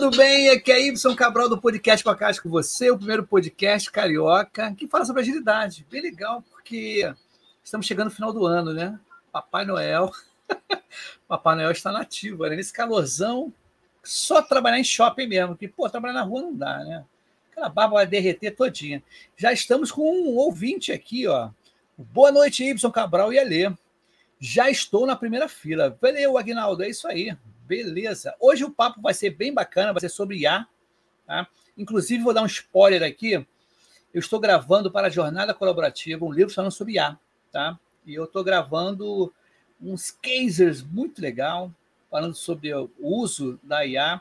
tudo bem? Aqui é Y Cabral do Podcast com a Caixa com você, o primeiro podcast carioca que fala sobre agilidade. Bem legal, porque estamos chegando no final do ano, né? Papai Noel. Papai Noel está nativo, né? nesse calorzão, só trabalhar em shopping mesmo, que, pô, trabalhar na rua não dá, né? Aquela barba vai derreter todinha. Já estamos com um ouvinte aqui, ó. Boa noite, Y Cabral e Alê. Já estou na primeira fila. Valeu, Agnaldo, é isso aí. Beleza. Hoje o papo vai ser bem bacana, vai ser sobre IA. Tá? Inclusive, vou dar um spoiler aqui. Eu estou gravando para a Jornada Colaborativa um livro falando sobre IA. Tá? E eu estou gravando uns cases muito legal, falando sobre o uso da IA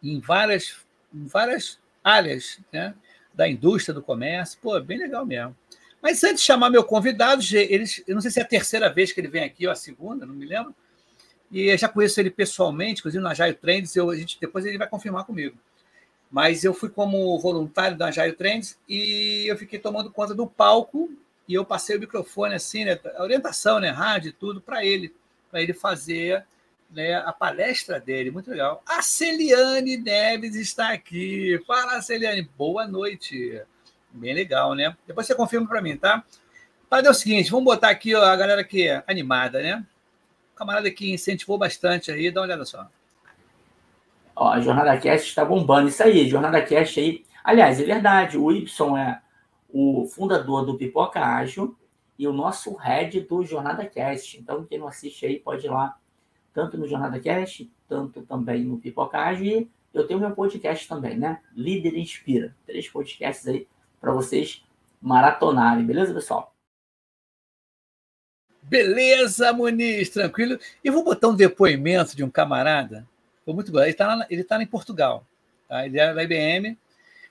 em várias, em várias áreas né? da indústria, do comércio. Pô, bem legal mesmo. Mas antes de chamar meu convidado, eles, eu não sei se é a terceira vez que ele vem aqui ou a segunda, não me lembro. E eu já conheço ele pessoalmente, inclusive no Agile Trends, eu, a gente, depois ele vai confirmar comigo. Mas eu fui como voluntário da Agile Trends e eu fiquei tomando conta do palco e eu passei o microfone assim, né, a orientação, né, rádio e tudo, para ele, para ele fazer né, a palestra dele. Muito legal. A Celiane Neves está aqui. Fala, Celiane. Boa noite. Bem legal, né? Depois você confirma para mim, tá? Para é o seguinte, vamos botar aqui ó, a galera que é animada, né? Camarada que incentivou bastante aí, dá uma olhada só. Ó, a Jornada Cast está bombando. Isso aí, Jornada Cast aí. Aliás, é verdade, o Y é o fundador do Pipoca Ágil e o nosso head do Jornada Cast. Então, quem não assiste aí pode ir lá, tanto no Jornada Cast, tanto também no Pipoca Ágil. E eu tenho meu podcast também, né? Líder Inspira. Três podcasts aí para vocês maratonarem, beleza, pessoal? Beleza, Muniz, tranquilo. E vou botar um depoimento de um camarada. Foi muito bom. Ele está ele tá em Portugal. Tá? Ele é da IBM.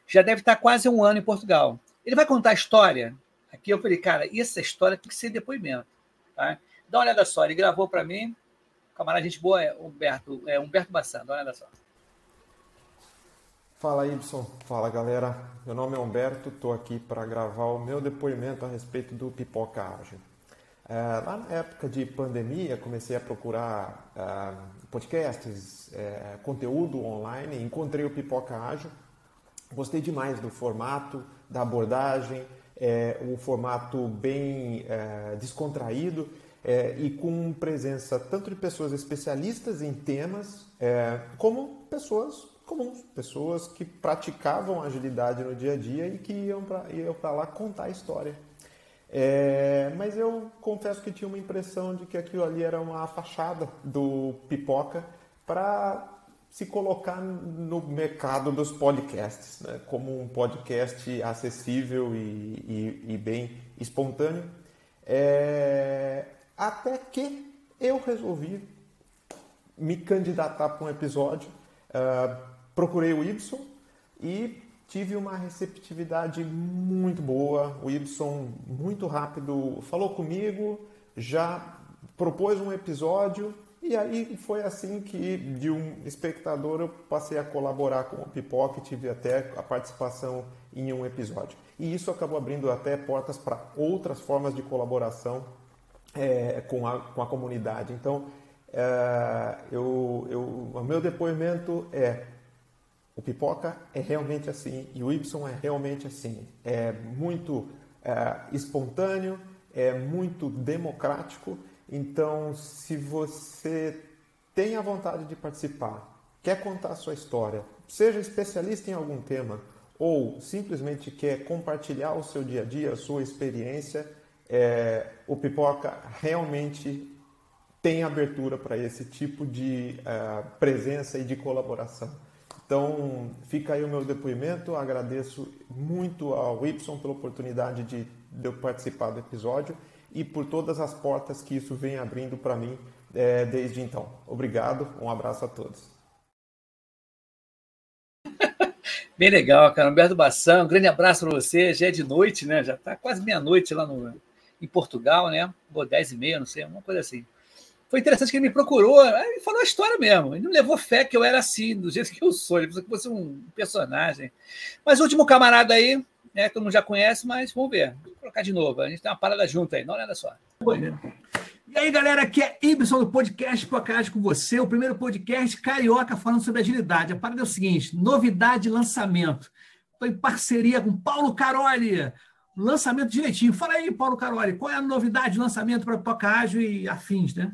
Já deve estar quase um ano em Portugal. Ele vai contar a história. Aqui eu falei, cara, essa história tem que ser depoimento. Tá? Dá uma olhada só. Ele gravou para mim. Camarada, gente boa, é Humberto, é Humberto Bassan. Dá uma olhada só. Fala, Y. Fala, galera. Meu nome é Humberto. Estou aqui para gravar o meu depoimento a respeito do Pipoca Ágil. Uh, lá na época de pandemia, comecei a procurar uh, podcasts, uh, conteúdo online, encontrei o Pipoca Ágil. Gostei demais do formato, da abordagem, o formato bem descontraído e com presença tanto de pessoas especialistas em temas, como pessoas comuns, pessoas que praticavam agilidade no dia a dia e que iam para lá contar a história. É, mas eu confesso que tinha uma impressão de que aquilo ali era uma fachada do Pipoca para se colocar no mercado dos podcasts, né? como um podcast acessível e, e, e bem espontâneo. É, até que eu resolvi me candidatar para um episódio, uh, procurei o Y e tive uma receptividade muito boa. O Ibson, muito rápido, falou comigo, já propôs um episódio e aí foi assim que, de um espectador, eu passei a colaborar com o Pipoca e tive até a participação em um episódio. E isso acabou abrindo até portas para outras formas de colaboração é, com, a, com a comunidade. Então, é, eu, eu, o meu depoimento é o Pipoca é realmente assim e o Y é realmente assim. É muito é, espontâneo, é muito democrático. Então, se você tem a vontade de participar, quer contar a sua história, seja especialista em algum tema ou simplesmente quer compartilhar o seu dia a dia, a sua experiência, é, o Pipoca realmente tem abertura para esse tipo de uh, presença e de colaboração. Então, fica aí o meu depoimento. Agradeço muito ao Y pela oportunidade de, eu participar do episódio e por todas as portas que isso vem abrindo para mim é, desde então. Obrigado, um abraço a todos. Bem legal, cara. Humberto Bassan, um grande abraço para você. Já é de noite, né? Já está quase meia-noite lá no, em Portugal, né? Ou dez e meia, não sei, uma coisa assim foi interessante que ele me procurou, e falou a história mesmo. Ele não levou fé que eu era assim, do jeito que eu sou. Ele pensou que fosse um personagem. Mas o último camarada aí, né, todo mundo já conhece, mas vamos ver. Vou colocar de novo. A gente tem uma parada junto aí, uma olhada só. E aí, galera, aqui é Ibson do podcast Podcast com você, o primeiro podcast carioca falando sobre agilidade. A parada é o seguinte: novidade lançamento. Estou em parceria com Paulo Caroli. Lançamento direitinho. Fala aí, Paulo Caroli, qual é a novidade de lançamento para Pipoca Ágil e afins, né?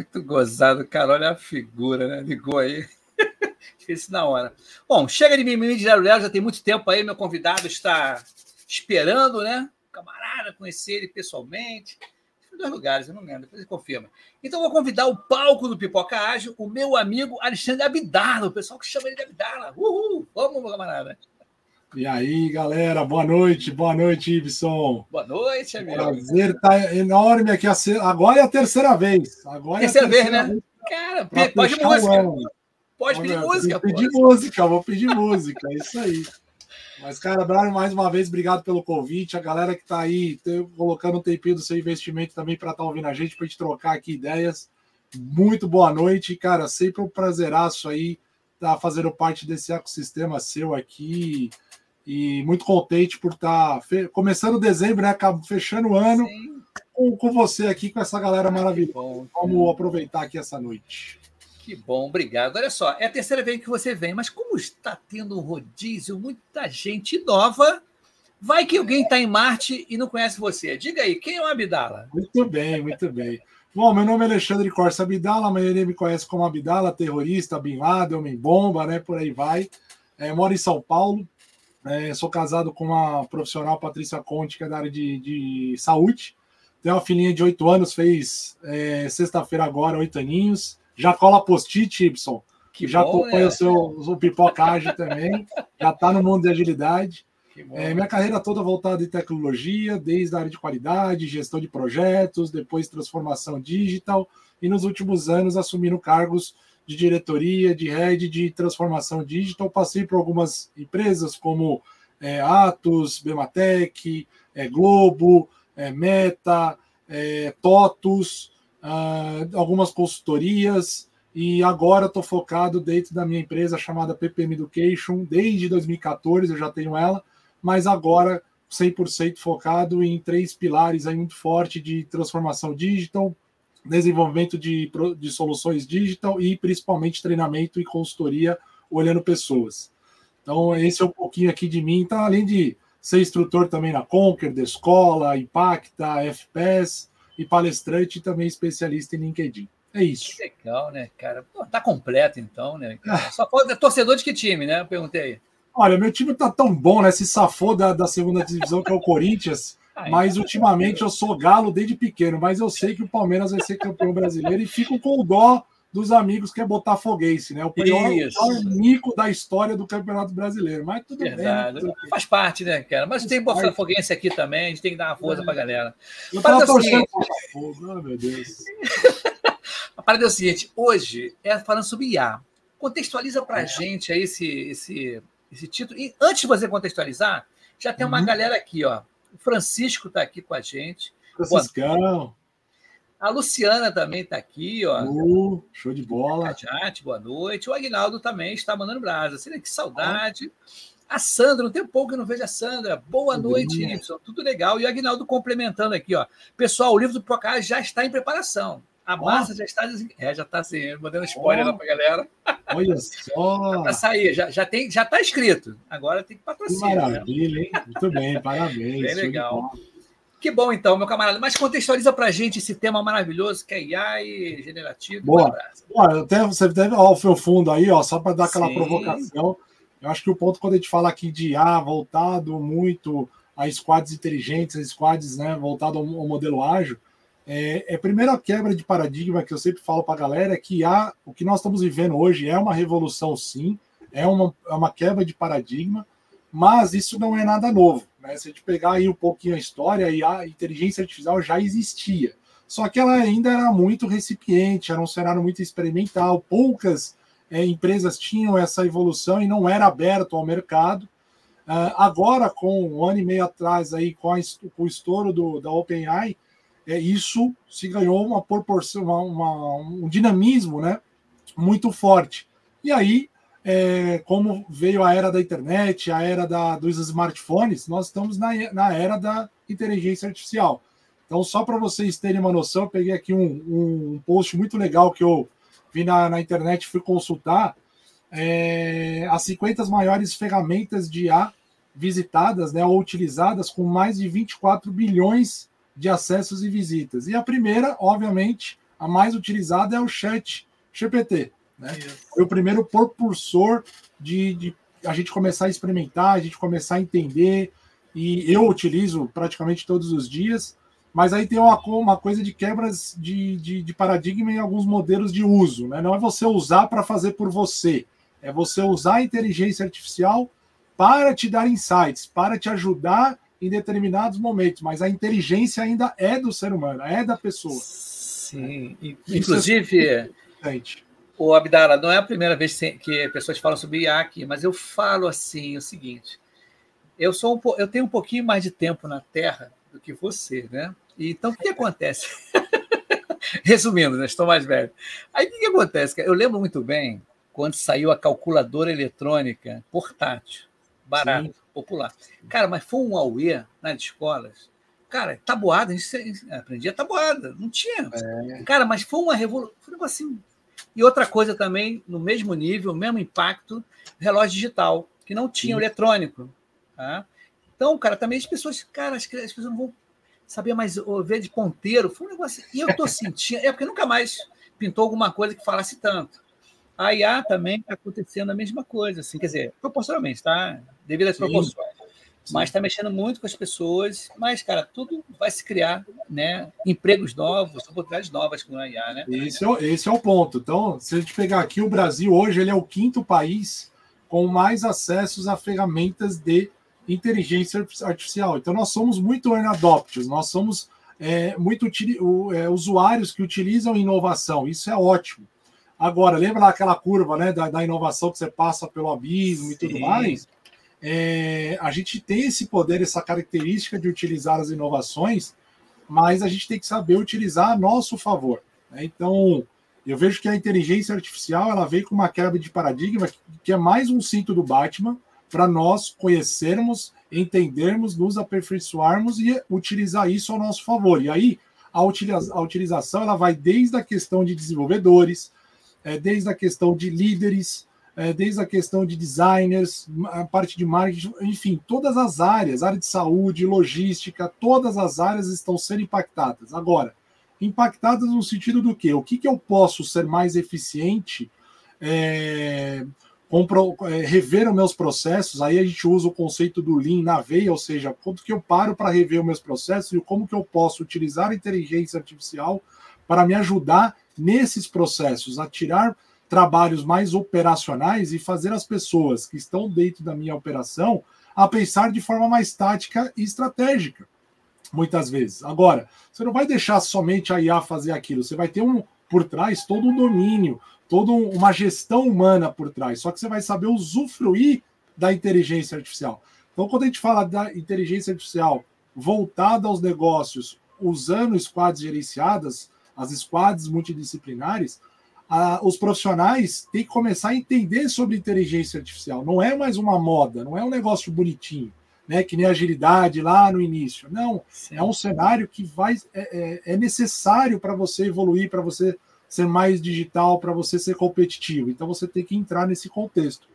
Muito gozado, cara. Olha a figura, né? Ligou aí. Esqueci na hora. Bom, chega de mimimi de Zero já tem muito tempo aí. Meu convidado está esperando, né? Camarada, conhecer ele pessoalmente. Em dois lugares, eu não lembro, depois ele confirma. Então, vou convidar o palco do Pipoca Ágil, o meu amigo Alexandre Abdala, o pessoal que chama ele de Abdala. Uhul! Vamos, camarada. E aí, galera, boa noite, boa noite, Ibson. Boa noite, amigo. Prazer tá enorme aqui. Agora é a terceira vez. Agora terceira, é a terceira vez, né? Vez Cara, pode música. Pode pedir música. Pedir música, vou pedir música, é isso aí. Mas, cara, Brian, mais uma vez, obrigado pelo convite. A galera que está aí colocando um tempinho do seu investimento também para estar tá ouvindo a gente, para a gente trocar aqui ideias. Muito boa noite, cara. Sempre um prazeraço aí estar tá fazendo parte desse ecossistema seu aqui e muito contente por estar tá começando dezembro, né? Fechando o ano com, com, você aqui, com essa galera maravilhosa. Bom, Vamos aproveitar aqui essa noite. Que bom, obrigado. Olha só, é a terceira vez que você vem, mas como está tendo um rodízio, muita gente nova, vai que alguém está em Marte e não conhece você. Diga aí, quem é o Abdala? Muito bem, muito bem. Bom, meu nome é Alexandre Corsa Abdala, a maioria me conhece como Abdala, terrorista, Bin Laden, homem-bomba, né? Por aí vai. É, moro em São Paulo, é, sou casado com uma profissional, Patrícia Conte, que é da área de, de saúde. Tenho uma filhinha de oito anos, fez é, sexta-feira agora, oito aninhos. Já cola post-it, Ibson. Que já bom, acompanha é. o seu o pipocagem também. Já está no mundo de agilidade. É, minha carreira toda voltada em tecnologia, desde a área de qualidade, gestão de projetos, depois transformação digital, e nos últimos anos assumindo cargos de diretoria, de rede de transformação digital. Passei por algumas empresas como é, Atos, Bematec, é, Globo, é, Meta, é, TOTUS, ah, algumas consultorias, e agora estou focado dentro da minha empresa chamada PPM Education, desde 2014 eu já tenho ela, mas agora 100% focado em três pilares aí muito forte de transformação digital, desenvolvimento de, de soluções digital e principalmente treinamento e consultoria olhando pessoas. Então, esse é um pouquinho aqui de mim. Então, além de ser instrutor também na Conquer, da escola, Impacta, FPS e palestrante também especialista em LinkedIn. É isso. Que legal, né, cara? Pô, tá completo, então, né? Só pode torcedor de que time, né? Eu perguntei. Olha, meu time tá tão bom, né? Se safou da, da segunda divisão, que é o Corinthians. Mas ultimamente eu sou galo desde pequeno, mas eu sei que o Palmeiras vai ser campeão brasileiro e fico com o dó dos amigos que é botafoguense, né? O pior, mico da história do Campeonato Brasileiro. Mas tudo Verdade. bem. Né? Faz parte, né, cara? Mas tem botafoguense aqui também, a gente tem que dar uma força é. pra galera. Eu tava torcendo Botafogo, oh, meu Deus. a parada é o seguinte, hoje é falando sobre IA. Contextualiza pra é. gente aí esse, esse, esse título. E antes de você contextualizar, já tem uma uhum. galera aqui, ó. O Francisco está aqui com a gente. Franciscão. A Luciana também está aqui, ó. Uh, show de bola. Cajate, boa noite. O Aguinaldo também está mandando brasa. Assim, que saudade. A Sandra, não tem pouco que eu não vejo a Sandra. Boa Tudo noite, bem. Tudo legal. E o Aguinaldo complementando aqui, ó. Pessoal, o livro do Procast já está em preparação. A massa oh. já está. É, já está assim, mandando spoiler oh. lá para galera. Olha só. Para sair, já, já, tem, já está escrito. Agora tem que patrocinar. Que né? maravilha, hein? Muito bem, parabéns. Bem legal. Que bom, então, meu camarada. Mas contextualiza para a gente esse tema maravilhoso que é IA e generativo. Boa. Boa até, você deve, ó, o seu fundo aí, ó, só para dar aquela Sim. provocação. Eu acho que o ponto, quando a gente fala aqui de IA voltado muito a squads inteligentes, a squads né, voltado ao, ao modelo ágil, é, é a primeira quebra de paradigma que eu sempre falo para a galera é que há, o que nós estamos vivendo hoje é uma revolução, sim, é uma, é uma quebra de paradigma, mas isso não é nada novo. Né? Se a gente pegar aí um pouquinho a história, a inteligência artificial já existia. Só que ela ainda era muito recipiente, era um cenário muito experimental, poucas é, empresas tinham essa evolução e não era aberto ao mercado. Uh, agora, com um ano e meio atrás, aí, com, a, com o estouro do, da OpenAI, é, isso se ganhou uma proporção, uma, uma, um dinamismo né, muito forte. E aí é, como veio a era da internet, a era da, dos smartphones, nós estamos na, na era da inteligência artificial. Então, só para vocês terem uma noção, eu peguei aqui um, um post muito legal que eu vi na, na internet fui consultar. É, as 50 maiores ferramentas de IA visitadas né, ou utilizadas com mais de 24 bilhões de acessos e visitas. E a primeira, obviamente, a mais utilizada é o Chat GPT. Né? Foi o primeiro propulsor de, de a gente começar a experimentar, a gente começar a entender, e eu utilizo praticamente todos os dias, mas aí tem uma, uma coisa de quebras de, de, de, paradigma em alguns modelos de uso. Né? Não é você usar para fazer por você, é você usar a inteligência artificial para te dar insights, para te ajudar em determinados momentos, mas a inteligência ainda é do ser humano, é da pessoa. Sim, inclusive, é o Abdala, não é a primeira vez que pessoas falam sobre IA aqui, mas eu falo assim o seguinte: eu sou um, eu tenho um pouquinho mais de tempo na Terra do que você, né? Então o que, acontece? Resumindo, né? Estou mais velho. Aí o que, que acontece? Eu lembro muito bem quando saiu a calculadora eletrônica portátil, barato, Sim. Popular. Cara, mas foi um auê nas escolas. Cara, tabuada, a gente aprendia tabuada, não tinha. É. Cara, mas foi uma revolução, foi um negocinho e outra coisa também, no mesmo nível, mesmo impacto, relógio digital, que não tinha Sim. eletrônico. Tá? Então, cara, também as pessoas, cara, as, as pessoas não vão saber mais ver de ponteiro. Foi um negócio. E eu estou sentindo, é porque nunca mais pintou alguma coisa que falasse tanto. A IA também está acontecendo a mesma coisa, assim, quer dizer, proporcionalmente, tá? Devido às Sim. proporções mas está mexendo muito com as pessoas. Mas, cara, tudo vai se criar, né? Empregos novos, oportunidades novas com a IA, né? Esse é, esse é o ponto. Então, se a gente pegar aqui, o Brasil hoje ele é o quinto país com mais acessos a ferramentas de inteligência artificial. Então, nós somos muito early adopters, nós somos é, muito é, usuários que utilizam inovação. Isso é ótimo. Agora, lembra aquela curva né, da, da inovação que você passa pelo abismo Sim. e tudo mais? é, a gente tem esse poder, essa característica de utilizar as inovações, mas a gente tem que saber utilizar a nosso favor. Né? Então, eu vejo que a inteligência artificial ela veio com uma quebra de paradigma que é mais um cinto do Batman para nós conhecermos, entendermos, nos aperfeiçoarmos e utilizar isso ao nosso favor. E aí, a, utiliza a utilização ela vai desde a questão de desenvolvedores, é, desde a questão de líderes, é, desde a questão de designers, a parte de marketing, enfim, todas as áreas, área de saúde, logística, todas as áreas estão sendo impactadas. Agora, impactadas no sentido do quê? O que, que eu posso ser mais eficiente, é, compro, é, rever os meus processos, aí a gente usa o conceito do Lean na veia, ou seja, quanto que eu paro para rever os meus processos e como que eu posso utilizar a inteligência artificial para me ajudar nesses processos, a tirar trabalhos mais operacionais e fazer as pessoas que estão dentro da minha operação a pensar de forma mais tática e estratégica, muitas vezes. Agora, você não vai deixar somente a IA fazer aquilo, você vai ter um por trás todo um domínio, toda uma gestão humana por trás, só que você vai saber usufruir da inteligência artificial. Então, quando a gente fala da inteligência artificial voltada aos negócios, usando squads gerenciadas, as squads multidisciplinares, a, os profissionais têm que começar a entender sobre inteligência artificial. Não é mais uma moda, não é um negócio bonitinho, né? Que nem agilidade lá no início. Não, Sim. é um cenário que vai é, é, é necessário para você evoluir, para você ser mais digital, para você ser competitivo. Então você tem que entrar nesse contexto.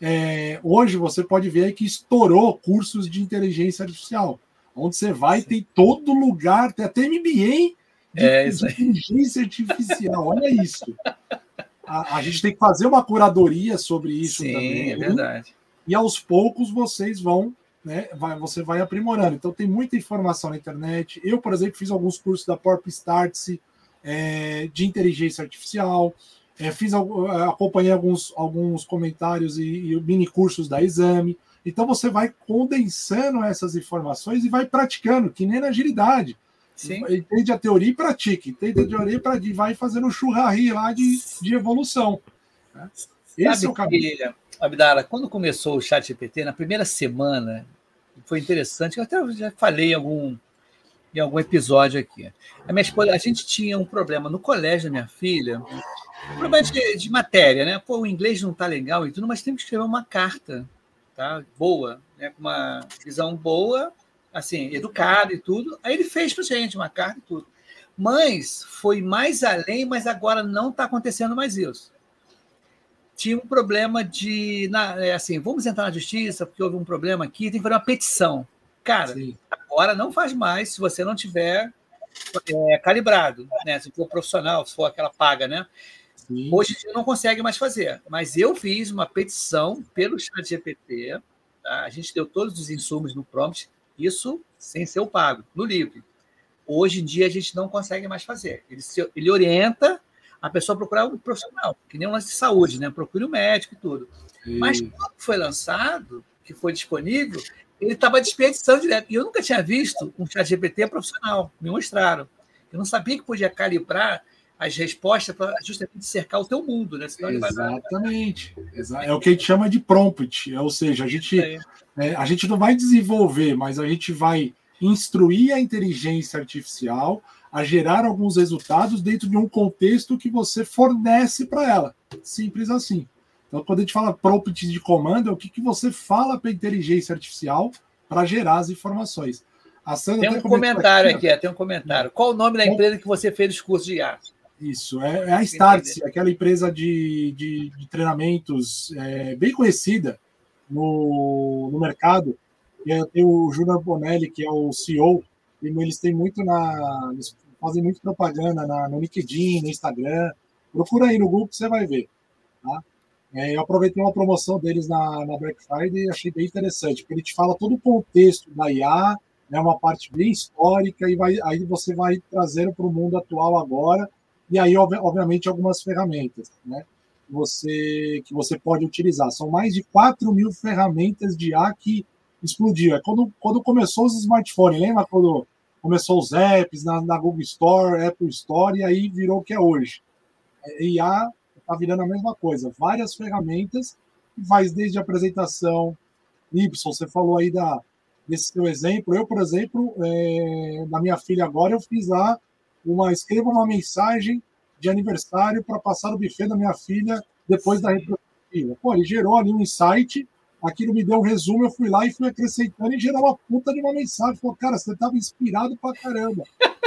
É, hoje você pode ver que estourou cursos de inteligência artificial, onde você vai Sim. tem todo lugar, tem até MBA de, é de inteligência artificial. Olha isso. A, a, gente tem que fazer uma curadoria sobre isso Sim, também. é verdade. E aos poucos vocês vão, né? Vai, você vai aprimorando. Então tem muita informação na internet. Eu, por exemplo, fiz alguns cursos da Porp Startse é, de inteligência artificial. É, fiz é, acompanhei alguns, alguns comentários e, e mini cursos da Exame. Então você vai condensando essas informações e vai praticando, que nem na agilidade. Sim. Entende a teoria e pratique. Entende a teoria e vai fazendo churrari lá de, de evolução. Né? Esse Sabe é o caminho. Que, Abdala, quando começou o chat GPT, na primeira semana, foi interessante, eu até já falei em algum, em algum episódio aqui. A minha esposa, a gente tinha um problema no colégio da minha filha, um problema de, de matéria, né? Pô, o inglês não está legal e tudo, mas tem que escrever uma carta, tá? Boa, né? Com uma visão boa assim, educado e tudo. Aí ele fez para gente uma carta e tudo. Mas foi mais além, mas agora não está acontecendo mais isso. Tinha um problema de, na, é assim, vamos entrar na justiça porque houve um problema aqui, tem que fazer uma petição. Cara, Sim. agora não faz mais se você não tiver é, calibrado, né? Se for profissional, se for aquela paga, né? Sim. Hoje não consegue mais fazer. Mas eu fiz uma petição pelo chat GPT, tá? a gente deu todos os insumos no prompt, isso sem ser o pago, no livre. Hoje em dia a gente não consegue mais fazer. Ele, se, ele orienta a pessoa a procurar um profissional, que nem um lance de saúde, né? Procure um médico e tudo. Sim. Mas quando foi lançado, que foi disponível, ele estava desperdiçando direto. E eu nunca tinha visto um chat GPT profissional. Me mostraram. Eu não sabia que podia calibrar as respostas para justamente cercar o teu mundo, né? Senão Exatamente. Vai... É o que a gente chama de prompt, ou seja, a gente, é, a gente não vai desenvolver, mas a gente vai instruir a inteligência artificial a gerar alguns resultados dentro de um contexto que você fornece para ela. Simples assim. Então, quando a gente fala prompt de comando, é o que, que você fala para a inteligência artificial para gerar as informações. Tem um comentário aqui, aqui, tem um comentário. Qual o nome da empresa que você fez os cursos de IA? Isso, é, é a Startse, aquela empresa de, de, de treinamentos é, bem conhecida no, no mercado. E tem o Júnior Bonelli, que é o CEO, e eles têm muito na. Eles fazem muito propaganda na, no LinkedIn, no Instagram. Procura aí no Google que você vai ver. Tá? É, eu aproveitei uma promoção deles na, na Black Friday e achei bem interessante, porque ele te fala todo o contexto da IA, é né, uma parte bem histórica, e vai, aí você vai trazendo para o mundo atual agora e aí, obviamente, algumas ferramentas né, você, que você pode utilizar. São mais de 4 mil ferramentas de IA que explodiu. É quando, quando começou os smartphones, lembra quando começou os apps na, na Google Store, Apple Store, e aí virou o que é hoje. É, IA está virando a mesma coisa. Várias ferramentas faz desde apresentação, Y, você falou aí da, desse seu exemplo. Eu, por exemplo, é, na minha filha agora, eu fiz lá uma escreva uma mensagem de aniversário para passar o buffet da minha filha depois da retrospectiva. Pô, ele gerou ali um insight, aquilo me deu um resumo, eu fui lá e fui acrescentando e gerou uma puta de uma mensagem. Falou, cara, você estava inspirado pra caramba.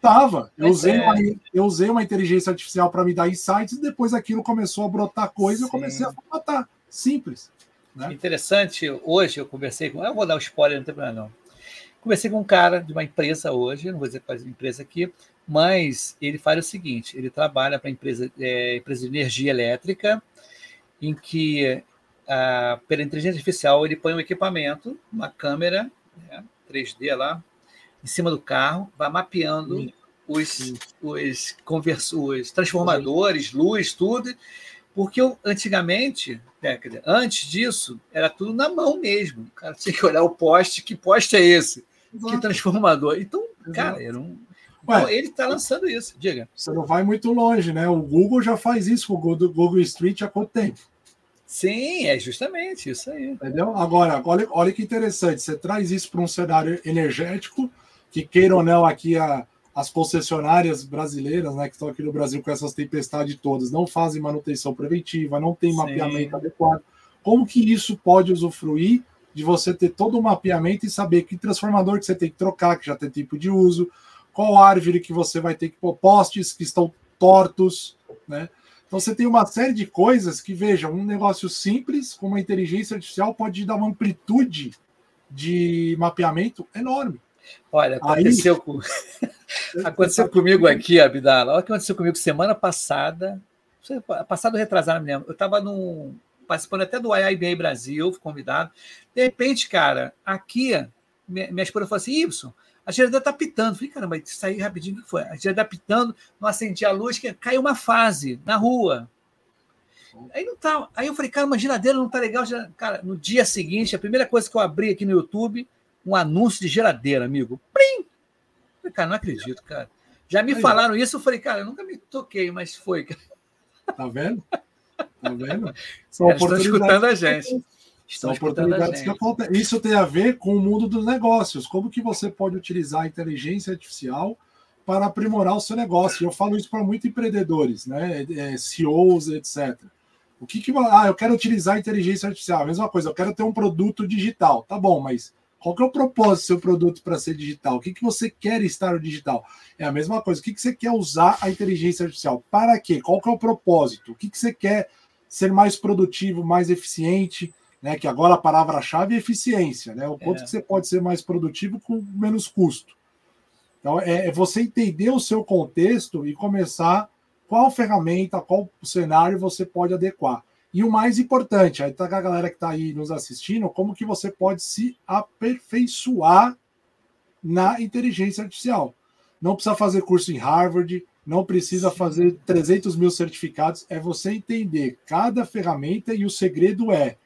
Tava. Eu usei, é. uma, eu usei uma inteligência artificial para me dar insights e depois aquilo começou a brotar coisa e eu comecei a formatar. Simples. Né? Interessante, hoje eu conversei com. Eu vou dar um spoiler, não tem problema não. Conversei com um cara de uma empresa hoje, não vou dizer qual é a empresa aqui, mas ele faz o seguinte: ele trabalha para empresa, é, empresa de energia elétrica, em que ah, pela inteligência artificial ele põe um equipamento, uma câmera né, 3D lá, em cima do carro, vai mapeando os, os, convers, os transformadores, luz, tudo, porque eu, antigamente, né, dizer, antes disso, era tudo na mão mesmo. O cara tinha que olhar o poste, que poste é esse? Exato. Que transformador? Então, Exato. cara, era um. Então, ele está lançando isso, diga. Você não vai muito longe, né? O Google já faz isso com o Google Street há quanto tempo? Sim, é justamente isso aí. Entendeu? Agora, olha, olha que interessante. Você traz isso para um cenário energético, que queira ou não, aqui a, as concessionárias brasileiras, né, que estão aqui no Brasil com essas tempestades todas, não fazem manutenção preventiva, não tem Sim. mapeamento adequado. Como que isso pode usufruir de você ter todo o mapeamento e saber que transformador que você tem que trocar, que já tem tipo de uso, qual árvore que você vai ter que pôr postes que estão tortos, né? Então você tem uma série de coisas que, veja, um negócio simples, com uma inteligência artificial, pode dar uma amplitude de mapeamento enorme. Olha, aconteceu, Aí, com... aconteceu comigo aqui, Abdala. Olha o que aconteceu comigo semana passada. Passado retrasado, me lembro. Eu estava num, participando até do IIBA Brasil, fui convidado. De repente, cara, aqui, minha, minha esposa falou assim: Y, a geladeira está pitando. Falei, caramba, saí rapidinho, o que foi? A geladeira está pitando, não acendi a luz, que caiu uma fase na rua. Aí não tá. Aí eu falei, cara, uma geladeira não tá legal. Cara, no dia seguinte, a primeira coisa que eu abri aqui no YouTube, um anúncio de geladeira, amigo. Plim! Falei, cara, não acredito, cara. Já me falaram isso, eu falei, cara, eu nunca me toquei, mas foi. Tá vendo? Tá vendo? São Estão escutando a gente. São oportunidades que acontecem. Isso tem a ver com o mundo dos negócios. Como que você pode utilizar a inteligência artificial para aprimorar o seu negócio? Eu falo isso para muitos empreendedores, né? É, CEOs, etc. O que que ah, eu quero utilizar a inteligência artificial? A mesma coisa, eu quero ter um produto digital. Tá bom, mas qual que é o propósito do seu produto para ser digital? O que, que você quer estar no digital? É a mesma coisa. O que, que você quer usar a inteligência artificial? Para quê? Qual que é o propósito? O que, que você quer ser mais produtivo, mais eficiente? né? Que agora a palavra-chave é eficiência, né? O quanto é. que você pode ser mais produtivo com menos custo. Então, é, é, você entender o seu contexto e começar qual ferramenta, qual cenário você pode adequar. E o mais importante, aí tá a galera que está aí nos assistindo, como que você pode se aperfeiçoar na inteligência artificial. Não precisa fazer curso em Harvard, não precisa fazer 300 mil certificados, é você entender cada ferramenta e o segredo é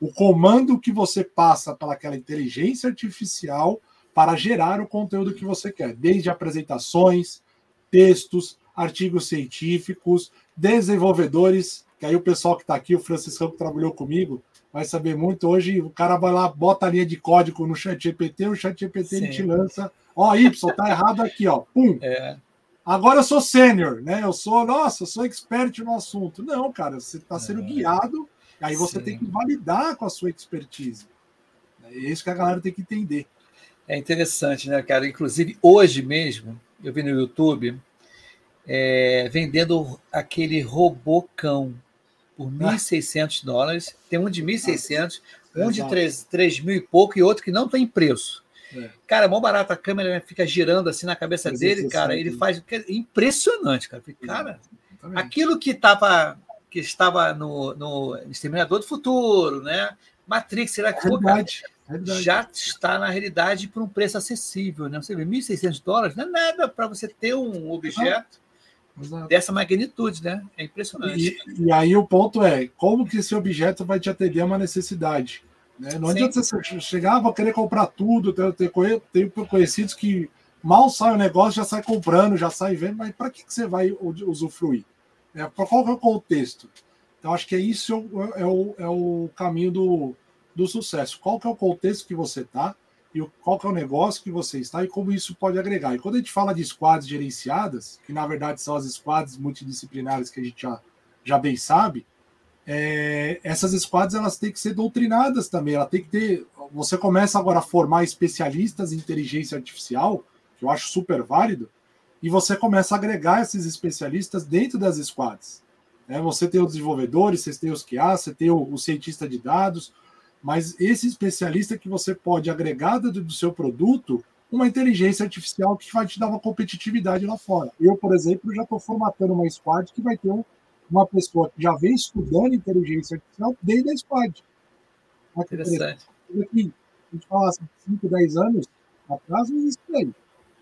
o comando que você passa para aquela inteligência artificial para gerar o conteúdo que você quer, desde apresentações, textos, artigos científicos, desenvolvedores, que aí o pessoal que está aqui, o Franciscão que trabalhou comigo, vai saber muito. Hoje o cara vai lá, bota a linha de código no chat GPT, o chat GPT ele te lança, ó, Y, tá errado aqui, ó, pum. É. Agora eu sou sênior, né? Eu sou, nossa, eu sou expert no assunto. Não, cara, você está sendo é. guiado Aí você Sim. tem que validar com a sua expertise. É isso que a galera tem que entender. É interessante, né, cara? Inclusive, hoje mesmo, eu vi no YouTube é, vendendo aquele robô cão por 1.600 ah. dólares. Tem um de 1.600, ah, um de 3, 3 mil e pouco e outro que não tem preço. É. Cara, é mó barato, a câmera fica girando assim na cabeça dele, cara. Ele faz. É impressionante, cara. Cara, aquilo que estava que estava no, no Exterminador do Futuro, né? Matrix, será que foi, já está na realidade por um preço acessível, né? Você vê 1.600 dólares não é nada para você ter um objeto ah, dessa magnitude, né? É impressionante. E, e, aí o ponto é como que esse objeto vai te atender a uma necessidade. Né? Não Sim. adianta você chegar, ah, vou querer comprar tudo, ter, ter conhecidos que mal sai o negócio, já sai comprando, já sai vendo, mas para que, que você vai usufruir? É, qual é o contexto? Então, acho que é isso é o, é o caminho do, do sucesso. Qual que é o contexto que você está e qual que é o negócio que você está e como isso pode agregar. E quando a gente fala de squads gerenciadas, que na verdade são as squads multidisciplinares que a gente já, já bem sabe, é, essas squads elas têm que ser doutrinadas também. Ela tem que ter. Você começa agora a formar especialistas em inteligência artificial, que eu acho super válido, e você começa a agregar esses especialistas dentro das squads. Né? Você tem os desenvolvedores, você tem os QA, você tem o, o, cientista de dados, mas esse especialista que você pode agregar dentro do seu produto uma inteligência artificial que vai te dar uma competitividade lá fora. Eu, por exemplo, já estou formatando uma squad que vai ter um, uma pessoa que já vem estudando inteligência artificial desde a squad. Interessante. Aqui, a gente fala assim, 5, 10 anos atrás, não existe aí.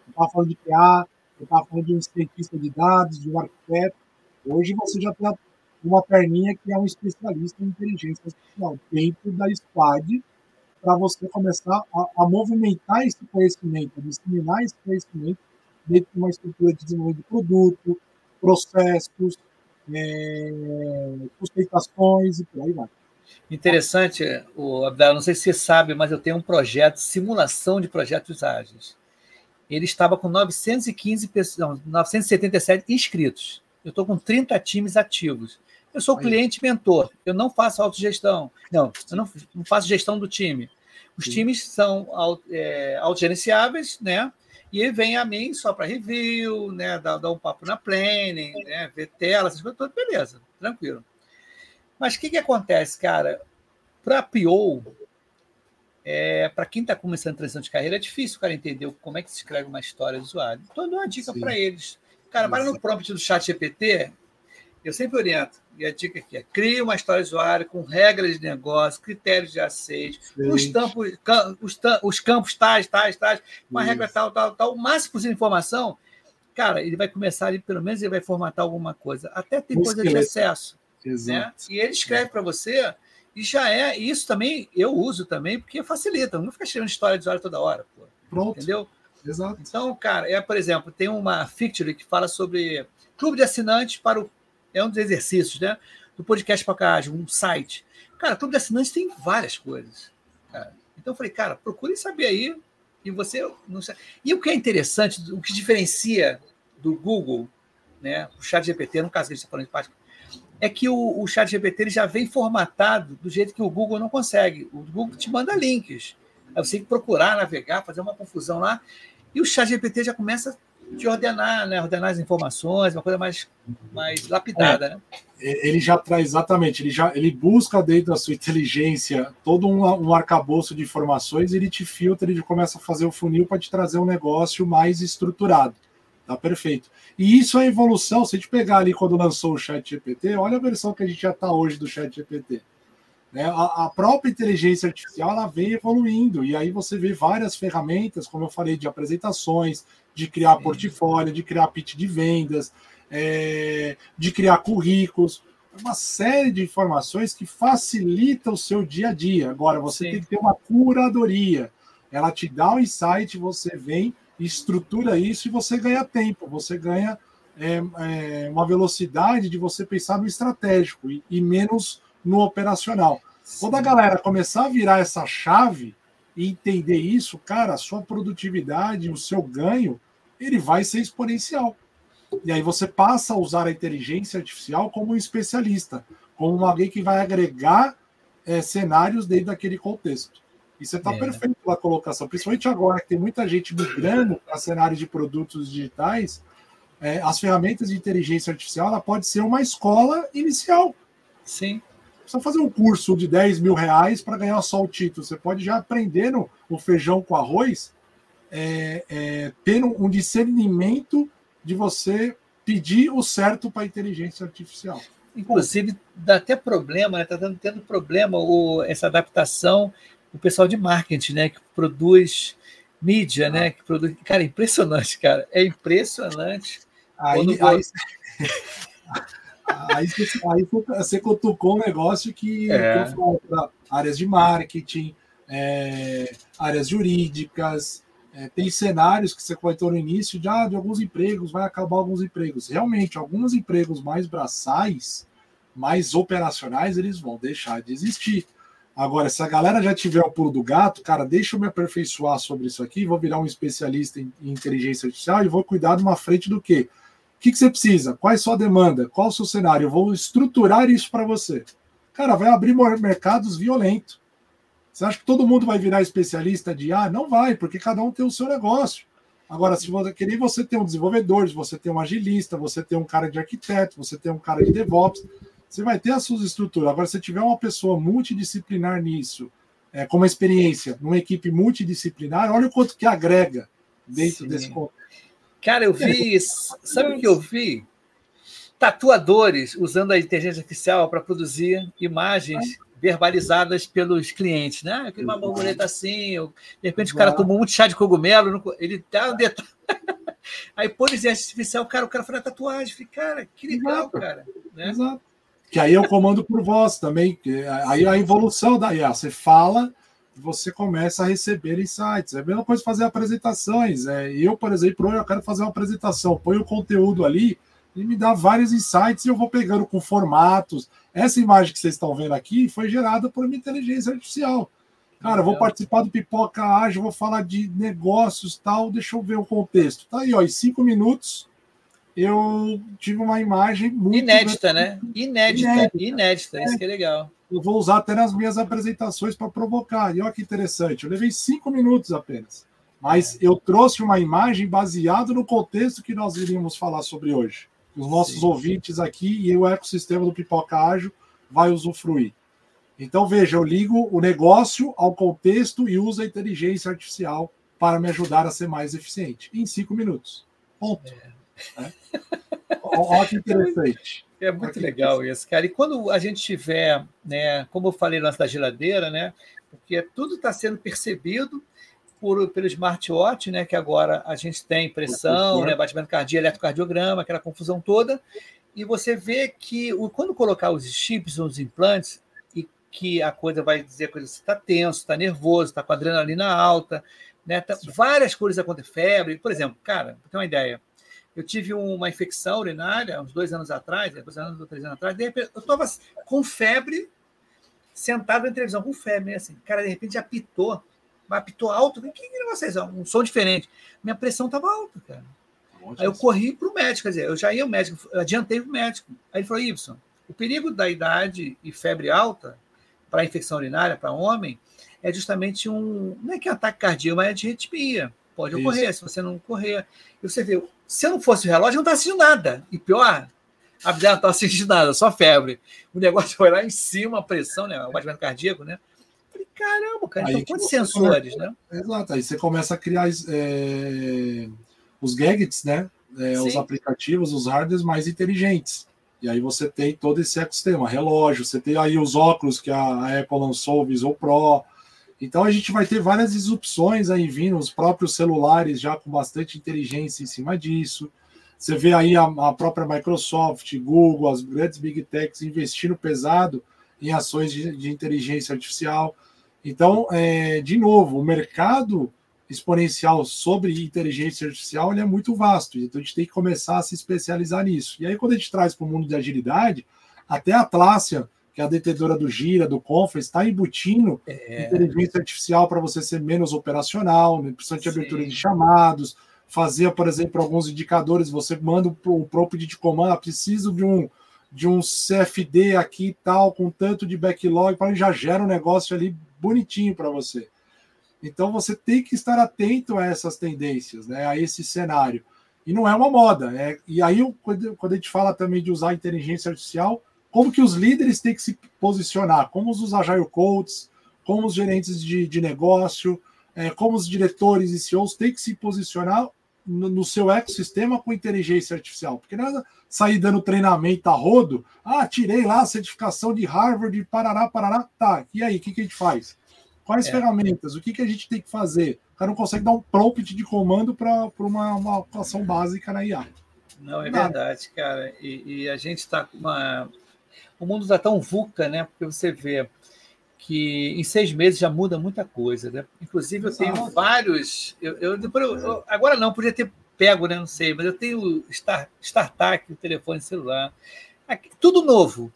Estava falando de QA, você estava falando de um cientista de dados, de um arquiteto. Hoje você já tem uma perninha que é um especialista em inteligência artificial dentro da squad para você começar a, a, movimentar esse conhecimento, a disseminar esse conhecimento dentro de uma estrutura de desenvolvimento de produto, processos, é, sustentações e por aí vai. Interessante, o não sei se você sabe, mas eu tenho um projeto, simulação de projetos ágeis. Ele estava com 915 pessoas, não, 977 inscritos. Eu estou com 30 times ativos. Eu sou cliente mentor, eu não faço autogestão. Não, eu não, não faço gestão do time. Os Sim. times são é, autogerenciáveis, né? E vem a mim só para review, né? Dar, dar, um papo na planning, né? ver tela, essas coisas todas, beleza, tranquilo. Mas o que, que acontece, cara? Para PO, é, para quem está começando a transição de carreira, é difícil o cara entender como é que se escreve uma história do usuário. Então, eu dou uma dica para eles. Cara, para no prompt do chat GPT, eu sempre oriento. E a dica aqui é: crie uma história de usuário com regras de negócio, critérios de aceite, os, tampos, os, os, campos tais, tais, tais, uma Isso. regra tal, tal, tal, o máximo possível de informação. Cara, ele vai começar ali, pelo menos ele vai formatar alguma coisa. Até tem um coisa de acesso. Né? E ele escreve para você, e já é. Isso também eu uso também, porque facilita. Não fica escrevendo história de usuário toda hora. Pô. Pronto. Entendeu? Exato. Então, cara, é, por exemplo, tem uma feature que fala sobre clube de assinantes para o é um dos exercícios, né? Do podcast para um site. Cara, clube de assinantes tem várias coisas. Cara. Então eu falei, cara, procure saber aí. E você não sabe. E o que é interessante, o que diferencia do Google, né? O chat GPT, no caso que a gente está falando de página, é que o, o chat GPT ele já vem formatado do jeito que o Google não consegue. O Google te manda links. Aí você tem que procurar, navegar, fazer uma confusão lá. E o chat GPT já começa de ordenar, né? Ordenar as informações, uma coisa mais, mais lapidada, é, né? Ele já traz exatamente, ele já ele busca dentro da sua inteligência todo um, um arcabouço de informações, ele te filtra, ele começa a fazer o funil para te trazer um negócio mais estruturado. Tá perfeito. E isso é evolução. Se a gente pegar ali quando lançou o Chat GPT, olha a versão que a gente já está hoje do Chat GPT. Né? A, a, própria inteligência artificial ela vem evoluindo, e aí você vê várias ferramentas, como eu falei, de apresentações, de criar Sim. portfólio, de criar pitch de vendas, é, de criar currículos, uma série de informações que facilita o seu dia a dia. Agora, você Sim. tem que ter uma curadoria. Ela te dá o um insight, você vem, estrutura isso e você ganha tempo, você ganha é, é, uma velocidade de você pensar no estratégico e, e menos no operacional. Quando a galera começar a virar essa chave e entender isso, cara, a sua produtividade, o seu ganho, ele vai ser exponencial. E aí você passa a usar a inteligência artificial como um especialista, como alguém que vai agregar é, cenários dentro daquele contexto. E você está é. perfeito pela colocação, principalmente agora que tem muita gente migrando para cenários de produtos digitais. É, as ferramentas de inteligência artificial ela pode ser uma escola inicial. Sim precisa fazer um curso de 10 mil reais para ganhar só o título. Você pode já aprender no, o feijão com arroz, é, é, tendo um discernimento de você pedir o certo para a inteligência artificial. Inclusive, dá até problema, está né? tendo problema o, essa adaptação o pessoal de marketing, né? Que produz mídia, né? Que produz. Cara, é impressionante, cara. É impressionante. Aí, aí... Aí, aí você cutucou um negócio que, é. que áreas de marketing, é, áreas jurídicas, é, tem cenários que você comentou no início de, ah, de alguns empregos, vai acabar alguns empregos. Realmente, alguns empregos mais braçais, mais operacionais, eles vão deixar de existir. Agora, se a galera já tiver o pulo do gato, cara, deixa eu me aperfeiçoar sobre isso aqui, vou virar um especialista em, em inteligência artificial e vou cuidar de uma frente do quê? Que, que você precisa? Qual é a sua demanda? Qual o seu cenário? Eu vou estruturar isso para você. Cara, vai abrir mercados violentos. Você acha que todo mundo vai virar especialista de ah, não vai, porque cada um tem o seu negócio. Agora, se você querer, você tem um desenvolvedor, você tem um agilista, você tem um cara de arquiteto, você tem um cara de DevOps, você vai ter as suas estruturas. Agora, se tiver uma pessoa multidisciplinar nisso, é, com uma experiência numa equipe multidisciplinar, olha o quanto que agrega dentro Sim. desse contexto. Cara, eu vi. Sabe o que eu vi? Tatuadores usando a inteligência artificial para produzir imagens verbalizadas pelos clientes, né? Aquele uma borboleta assim, de repente o cara tomou muito chá de cogumelo, ele tá um detalhe. Aí pô, inteligência artificial, cara, o cara foi na tatuagem. Falei, cara, que legal, Exato. cara. Né? Exato. Que aí é o comando por voz também. Aí a evolução da IA. Você fala, você começa a receber insights. É a mesma coisa fazer apresentações. É, eu, por exemplo, eu quero fazer uma apresentação, põe o conteúdo ali e me dá vários insights e eu vou pegando com formatos. Essa imagem que vocês estão vendo aqui foi gerada por uma inteligência artificial. Cara, eu vou participar do Pipoca Ágil, vou falar de negócios tal, deixa eu ver o contexto. Tá aí, ó, em cinco minutos eu tive uma imagem muito. Inédita, né? Inédita, inédita, inédita. É. isso que é legal. Eu vou usar até nas minhas apresentações para provocar. E olha que interessante, eu levei cinco minutos apenas. Mas eu trouxe uma imagem baseada no contexto que nós iríamos falar sobre hoje. Os nossos Sim. ouvintes aqui e o ecossistema do Pipoca Ágil vai usufruir. Então, veja, eu ligo o negócio ao contexto e uso a inteligência artificial para me ajudar a ser mais eficiente. Em cinco minutos. Ponto. É. Olha que interessante. É muito legal isso, cara. E quando a gente tiver, né, como eu falei na da geladeira, né, porque tudo está sendo percebido por, pelo smartwatch, né, que agora a gente tem pressão, né, batimento cardíaco, eletrocardiograma, aquela confusão toda, e você vê que quando colocar os chips, os implantes, que a coisa vai dizer que você está tenso, está nervoso, está com adrenalina alta, né? Tá, várias coisas acontecem, febre. Por exemplo, cara, ter uma ideia, eu tive uma infecção urinária uns dois anos atrás, dois anos ou três anos atrás, de repente, eu estava com febre, sentado na televisão, com febre, assim, cara, de repente apitou, mas apitou alto, o que, que é? Um som diferente. Minha pressão estava alta, cara. Aí eu corri para o médico, quer dizer, eu já ia ao médico, adiantei o médico. Aí ele falou, Y, o perigo da idade e febre alta para infecção urinária, para homem, é justamente um. Não é que é um ataque cardíaco, mas é de arritmia. Pode ocorrer Isso. se você não correr. E você vê, se eu não fosse o relógio, eu não estava sentindo nada. E pior, a abdela não estava sentindo nada, só febre. O negócio foi lá em cima, a pressão, né? O batimento cardíaco, né? Falei, caramba, cara, então quantos sensores, começa... né? Exato, aí você começa a criar é... os gadgets, né? É, os aplicativos, os hardwares mais inteligentes. E aí você tem todo esse ecossistema, relógio, você tem aí os óculos que a Apple lançou, o Visor Pro. Então a gente vai ter várias disrupções aí vindo, os próprios celulares já com bastante inteligência em cima disso. Você vê aí a, a própria Microsoft, Google, as grandes big techs investindo pesado em ações de, de inteligência artificial. Então, é, de novo, o mercado exponencial sobre inteligência artificial é muito vasto, então a gente tem que começar a se especializar nisso. E aí, quando a gente traz para o mundo de agilidade, até a Atlassian, que é a detentora do Gira, do Conference, está embutindo é... inteligência artificial para você ser menos operacional, né? de abertura de chamados, fazer, por exemplo, alguns indicadores, você manda o prompt de comando, ah, preciso de um de um CFD aqui tal, com tanto de backlog, para já gera um negócio ali bonitinho para você. Então você tem que estar atento a essas tendências, né, a esse cenário. E não é uma moda. É, e aí, quando a gente fala também de usar inteligência artificial, como que os líderes têm que se posicionar? Como os agile coaches, como os gerentes de, de negócio, é, como os diretores e CEOs têm que se posicionar no, no, seu ecossistema com inteligência artificial. Porque nada sair dando treinamento a rodo, ah, tirei lá a certificação de Harvard, Parará, Parará, tá, e aí, o que, que a gente faz? Quais é. ferramentas? O que, que a gente tem que fazer? O cara não consegue dar um prompt de comando para uma, uma atuação básica na IA. Não, é Nada. verdade, cara. E, e a gente está com uma. O mundo está tão VUCA, né? Porque você vê que em seis meses já muda muita coisa, né? Inclusive, eu tenho vários. Eu, eu, eu, agora não, podia ter pego, né? Não sei, mas eu tenho Star, StarTAC, o telefone celular. Aqui, tudo novo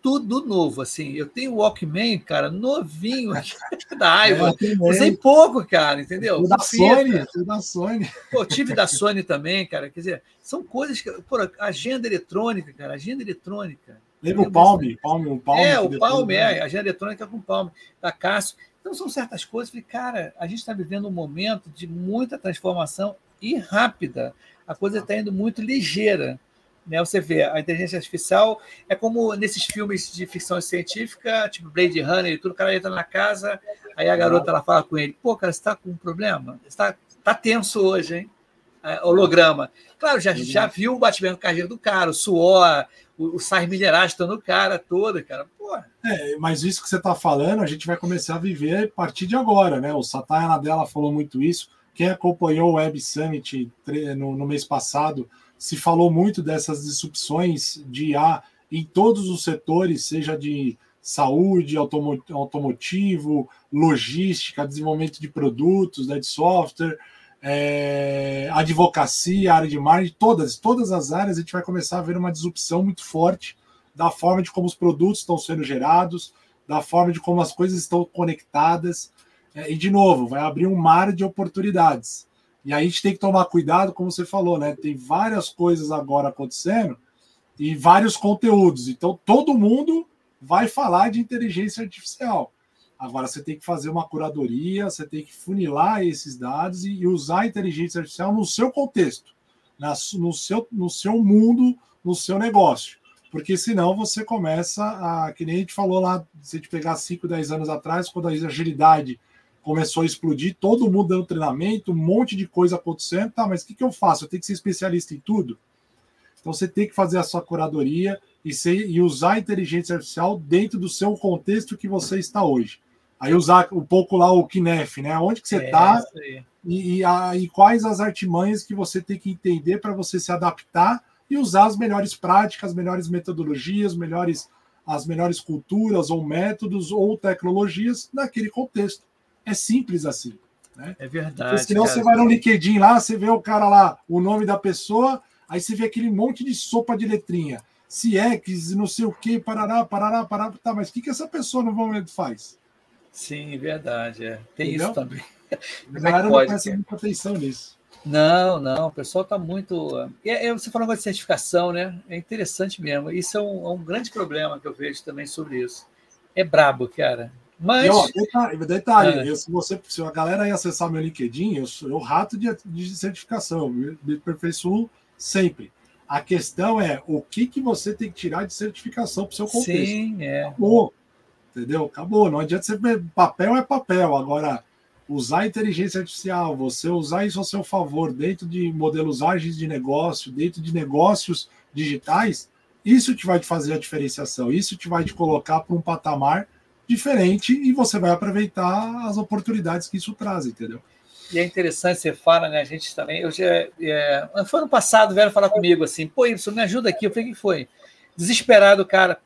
tudo novo, assim. Eu tenho o Walkman, cara, novinho da raiva. É, Usei pouco, cara, entendeu? O da Sony, o da Sony. Pô, tive da Sony também, cara. Quer dizer, são coisas que. Pô, agenda eletrônica, cara, agenda eletrônica. Lembra o Palme? Palme, o Palme. É, o Palme, é, agenda eletrônica com o Palme, da Cássio. Então são certas coisas. Falei, cara, a gente está vivendo um momento de muita transformação e rápida. A coisa está indo muito ligeira. Né? Você vê, a inteligência artificial é como nesses filmes de ficção científica, tipo Blade Runner e tudo, o cara entra na casa, aí a garota ela fala com ele, pô, cara, você está com um problema? Você está tá tenso hoje, hein? É, holograma. Claro, já, já viu o batimento cardíaco do cara, o suor, o, o sais minerais estão no cara todo, cara. Pô. É, mas isso que você está falando, a gente vai começar a viver a partir de agora, né? O Satya Nadella falou muito isso quem acompanhou o Web Summit no, no mês passado, se falou muito dessas disrupções de IA em todos os setores, seja de saúde, automotivo, logística, desenvolvimento de produtos, né, de software, é, advocacia, área de marketing, todas, todas as áreas a gente vai começar a ver uma disrupção muito forte da forma de como os produtos estão sendo gerados, da forma de como as coisas estão conectadas. É, e, de novo, vai abrir um mar de oportunidades. E aí a gente tem que tomar cuidado, como você falou, né? Tem várias coisas agora acontecendo e vários conteúdos. Então, todo mundo vai falar de inteligência artificial. Agora você tem que fazer uma curadoria, você tem que funilar esses dados e, usar a inteligência artificial no seu contexto, na, no, seu, no seu mundo, no seu negócio. Porque senão você começa a, que nem a gente falou lá, se a gente pegar 5, 10 anos atrás, quando a agilidade começou a explodir, todo mundo dando treinamento, um monte de coisa acontecendo, tá, mas o que, que eu faço? Eu tenho que ser especialista em tudo? Então você tem que fazer a sua curadoria e, ser, e usar a inteligência artificial dentro do seu contexto que você está hoje. Aí usar um pouco lá o Kinef, né? Onde que você está é, e, e, e, quais as artimanhas que você tem que entender para você se adaptar e usar as melhores práticas, as melhores metodologias, melhores, as melhores culturas ou métodos ou tecnologias naquele contexto. É simples assim. Né? É verdade. Porque senão cara. você vai no LinkedIn lá, você vê o cara lá, o nome da pessoa, aí você vê aquele monte de sopa de letrinha. CX, não sei o que, parará, parará, parará. Tá, mas o que, que essa pessoa no momento faz? Sim, verdade. É. Tem Entendeu? isso também. A galera não presta muita atenção nisso. Não, não, o pessoal está muito. É, é, você falou de certificação, né? É interessante mesmo. Isso é um, é um, grande problema que eu vejo também sobre isso. É brabo, cara. Mas. E, ó, detalhe, detalhe é. se, você, se a galera aí acessar meu LinkedIn, eu sou eu rato de, de certificação, eu me aperfeiçoo sempre. A questão é o que, que você tem que tirar de certificação para o seu contexto. Sim, é. Acabou entendeu? Acabou. Não adianta você. Papel é papel. Agora, usar a inteligência artificial, você usar isso ao seu favor dentro de modelos ágeis de negócio, dentro de negócios digitais, isso te vai te fazer a diferenciação. Isso te vai te colocar para um patamar diferente e você vai aproveitar as oportunidades que isso traz, entendeu? E é interessante, você fala, né? A gente também. Eu já, é, foi ano passado, vieram falar comigo assim, pô, isso me ajuda aqui. Eu falei, o que foi? Desesperado, cara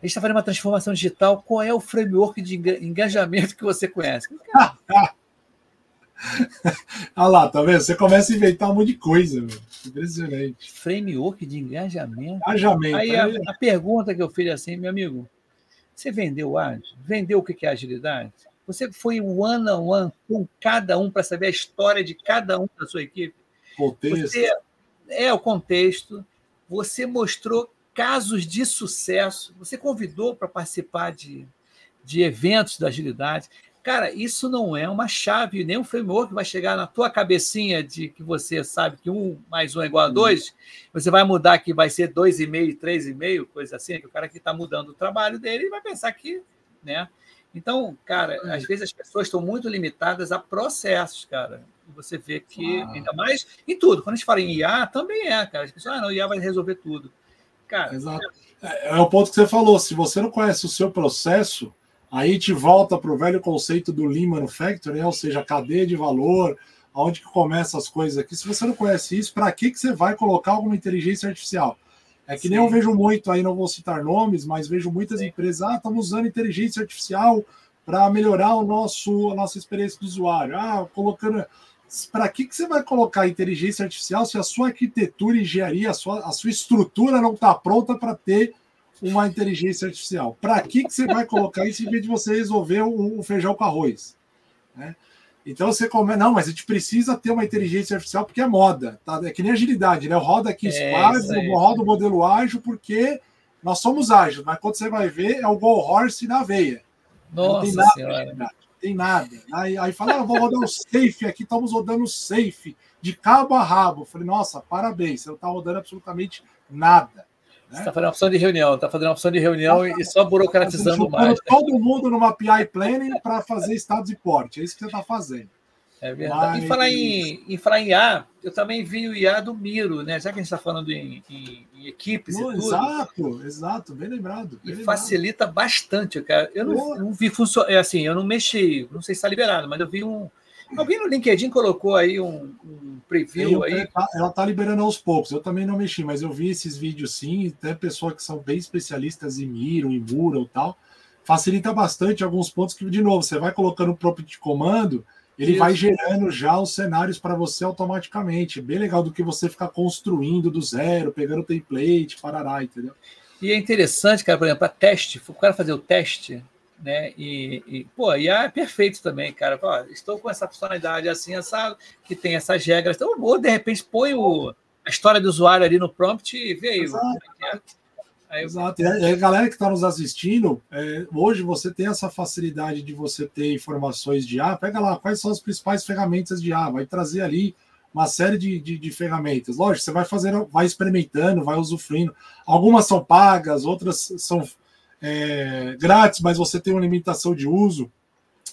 a gente está fazendo uma transformação digital. Qual é o framework de engajamento que você conhece? Olha lá, tá vendo? Você começa a inventar um monte de coisa, meu. impressionante. Framework de engajamento. Engajamento. Aí a, a, pergunta que eu fiz é assim, meu amigo, você vendeu ágil? Vendeu o que é agilidade? Você foi one on one com cada um para saber a história de cada um da sua equipe? Contexto. Você, é o contexto. Você mostrou casos de sucesso, você convidou para participar de, de eventos da agilidade. Cara, isso não é uma chave, nem um framework que vai chegar na tua cabecinha de que você sabe que um mais um é igual a dois. Você vai mudar que vai ser dois e meio, três e meio, coisa assim, que o cara que está mudando o trabalho dele vai pensar que, né? Então, cara, às vezes as pessoas estão muito limitadas a processos, cara. Você vê que, ah. ainda mais em tudo. Quando a gente fala em IA, também é, cara. As pessoas, ah, não, IA vai resolver tudo. Cara, Exato. É, é o ponto que você falou. Se você não conhece o seu processo, aí te volta para o velho conceito do Lean Manufacturing, né? ou seja, cadeia de valor, aonde que começa as coisas aqui. Se você não conhece isso, para que, que você vai colocar alguma inteligência artificial? É que Sim. nem eu vejo muito aí, não vou citar nomes, mas vejo muitas Sim. empresas, ah, estamos usando inteligência artificial para melhorar o nosso, a nossa experiência do usuário. Ah, colocando para que, que você vai colocar inteligência artificial se a sua arquitetura, engenharia, a sua, a sua estrutura não está pronta para ter uma inteligência artificial? Para que, que você vai colocar isso em vez de você resolver o, o feijão com arroz? Né? Então você come, não, mas a gente precisa ter uma inteligência artificial porque é moda, tá? É que nem agilidade, né? Eu rodo aqui Squad, é eu rodo o modelo ágil porque nós somos ágeis, mas quando você vai ver é o Go Horse na veia. Nossa não tem nada senhora tem nada. Aí, aí fala, ah, vou rodar o safe aqui, estamos rodando o safe de cabo a rabo. Eu falei, nossa, parabéns, você não está rodando absolutamente nada. Né? Você está fazendo uma opção de reunião, está fazendo uma opção de reunião tá, e só burocratizando mais. Todo mundo numa PI Planning para fazer estados de porte, é isso que você está fazendo. É verdade. Mas... E falar em, em falar em IA, eu também vi o IA do Miro, né? Já que a gente está falando em, em, em equipes e tudo. Exato, exato, bem lembrado. Bem e lembrado. facilita bastante, cara. Eu não, não vi funcionar. É assim, eu não mexi, não sei se está liberado, mas eu vi um. Alguém no LinkedIn colocou aí um, um preview aí? Tá, ela está liberando aos poucos. Eu também não mexi, mas eu vi esses vídeos sim. Até pessoas que são bem especialistas em Miro, em Mural e tal. Facilita bastante alguns pontos que, de novo, você vai colocando o próprio de comando, ele Isso. vai gerando já os cenários para você automaticamente. Bem legal do que você ficar construindo do zero, pegando template, parará, entendeu? E é interessante, cara, por exemplo, para teste, o cara fazer o teste, né? E, e pô, e é perfeito também, cara. Ó, estou com essa personalidade assim, essa, que tem essas regras. Então, ou de repente põe o, a história do usuário ali no prompt e vê aí. Exato. É aí Exato. E a, galera que está nos assistindo, é, hoje você tem essa facilidade de você ter informações de ah, pega lá, quais são as principais ferramentas de ah, vai trazer ali uma série de, de, de, ferramentas. Lógico, você vai fazendo, vai experimentando, vai usufruindo. Algumas são pagas, outras são é, grátis, mas você tem uma limitação de uso.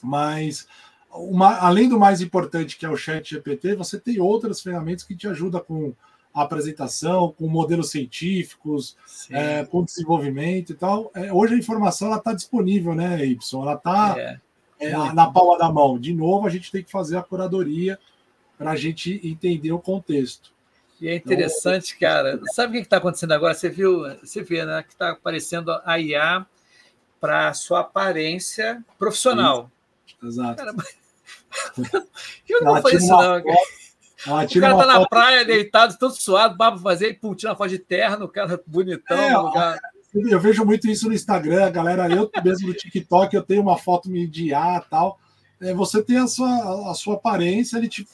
Mas uma, além do mais importante que é o Chat GPT, você tem outras ferramentas que te ajudam com a apresentação, com modelos científicos, é, com desenvolvimento e tal. É, hoje a informação está disponível, né, Y? Ela está é, é na palma da mão. De novo, a gente tem que fazer a curadoria para a gente entender o contexto. E é interessante, cara. Sabe o que está acontecendo agora? Você viu, você vê, né? Que está aparecendo a IA para sua aparência profissional. Exato. Cara, eu não vou isso, não. O cara tá na foto... praia, deitado, todo suado, para fazer, e pum, tira uma foto de terno, o cara bonitão é, lugar. Eu vejo muito isso no Instagram, galera. Eu mesmo no TikTok, eu tenho uma foto de IA e tal é, você tem a sua, a sua aparência, ele te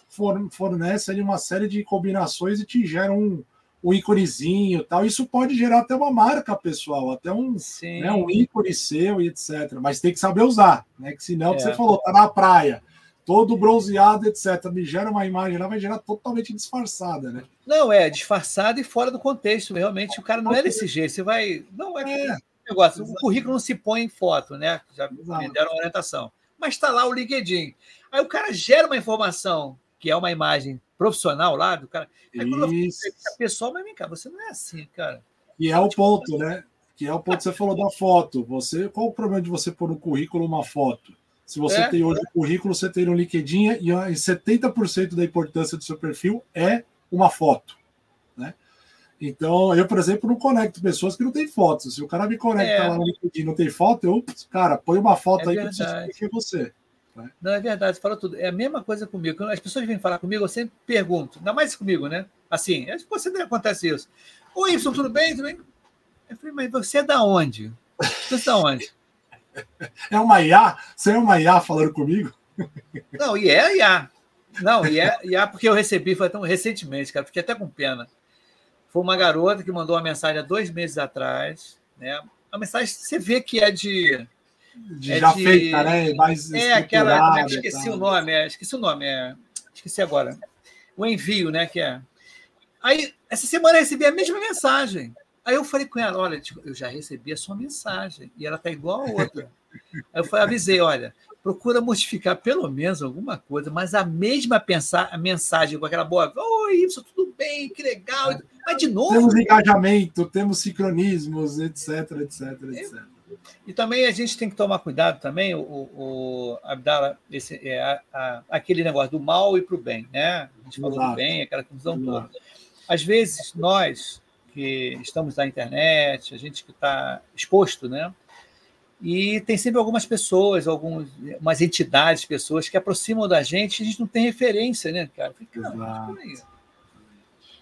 fornece ali uma série de combinações e te gera um, um íconezinho tal. Isso pode gerar até uma marca pessoal, até um, né, um ícone seu e etc. Mas tem que saber usar, né? Que senão, é. você falou, tá na praia, todo bronzeado, etc. Me gera uma imagem lá, vai gerar totalmente disfarçada, né? Não, é disfarçada e fora do contexto. Realmente, o cara não é desse jeito. Você vai. Não, é. é. Negócio, o currículo não se põe em foto, né? Já me deram orientação mas está lá o LinkedIn. Aí o cara gera uma informação, que é uma imagem profissional lá do cara. Aí quando Isso. eu a pessoa, mas vem cá, você não é assim, cara. E é o ponto, né? Que é o ponto que você falou da foto. Você, qual o problema de você pôr no currículo uma foto? Se você é, tem hoje o é. currículo, você tem no LinkedIn e 70% da importância do seu perfil é uma foto. Né? Então, eu, por exemplo, não conecto pessoas que não têm fotos. Se o cara me conecta é. lá no LinkedIn e não tem foto, eu, cara, põe uma foto é aí verdade. que eu que é você. Né? Não, é verdade, você falou tudo. É a mesma coisa comigo. Quando as pessoas vêm falar comigo, eu sempre pergunto, ainda mais comigo, né? Assim, você acontece isso. Oi, Y, tudo bem? Tudo bem? Eu falei, mas você é da onde? Você é da onde? É uma IA? Você é uma IA falando comigo? Não, e é IA. Não, e é IA porque eu recebi, foi tão recentemente, cara, fiquei até com pena. Foi uma garota que mandou uma mensagem há dois meses atrás, né? A mensagem você vê que é de. de é já de, feita, né? Mais é aquela. Como é que esqueci o nome? É, esqueci o nome, é, esqueci agora. O envio, né? Que é. Aí, essa semana eu recebi a mesma mensagem. Aí eu falei com ela: olha, tipo, eu já recebi a sua mensagem e ela tá igual a outra. Aí eu falei, avisei: olha, procura modificar pelo menos alguma coisa, mas a mesma pensar, a mensagem com aquela boa, oi, isso tudo bem, que legal, mas de novo. Temos engajamento, temos sincronismos, etc, etc, etc. E também a gente tem que tomar cuidado também, o, o Abdala, esse, é, a, a, aquele negócio do mal e para o bem, né? A gente falou Exato. do bem, aquela confusão toda. Às vezes, nós que estamos na internet, a gente que está exposto, né? E tem sempre algumas pessoas, algumas entidades, pessoas que aproximam da gente e a gente não tem referência, né, cara? Falei, cara,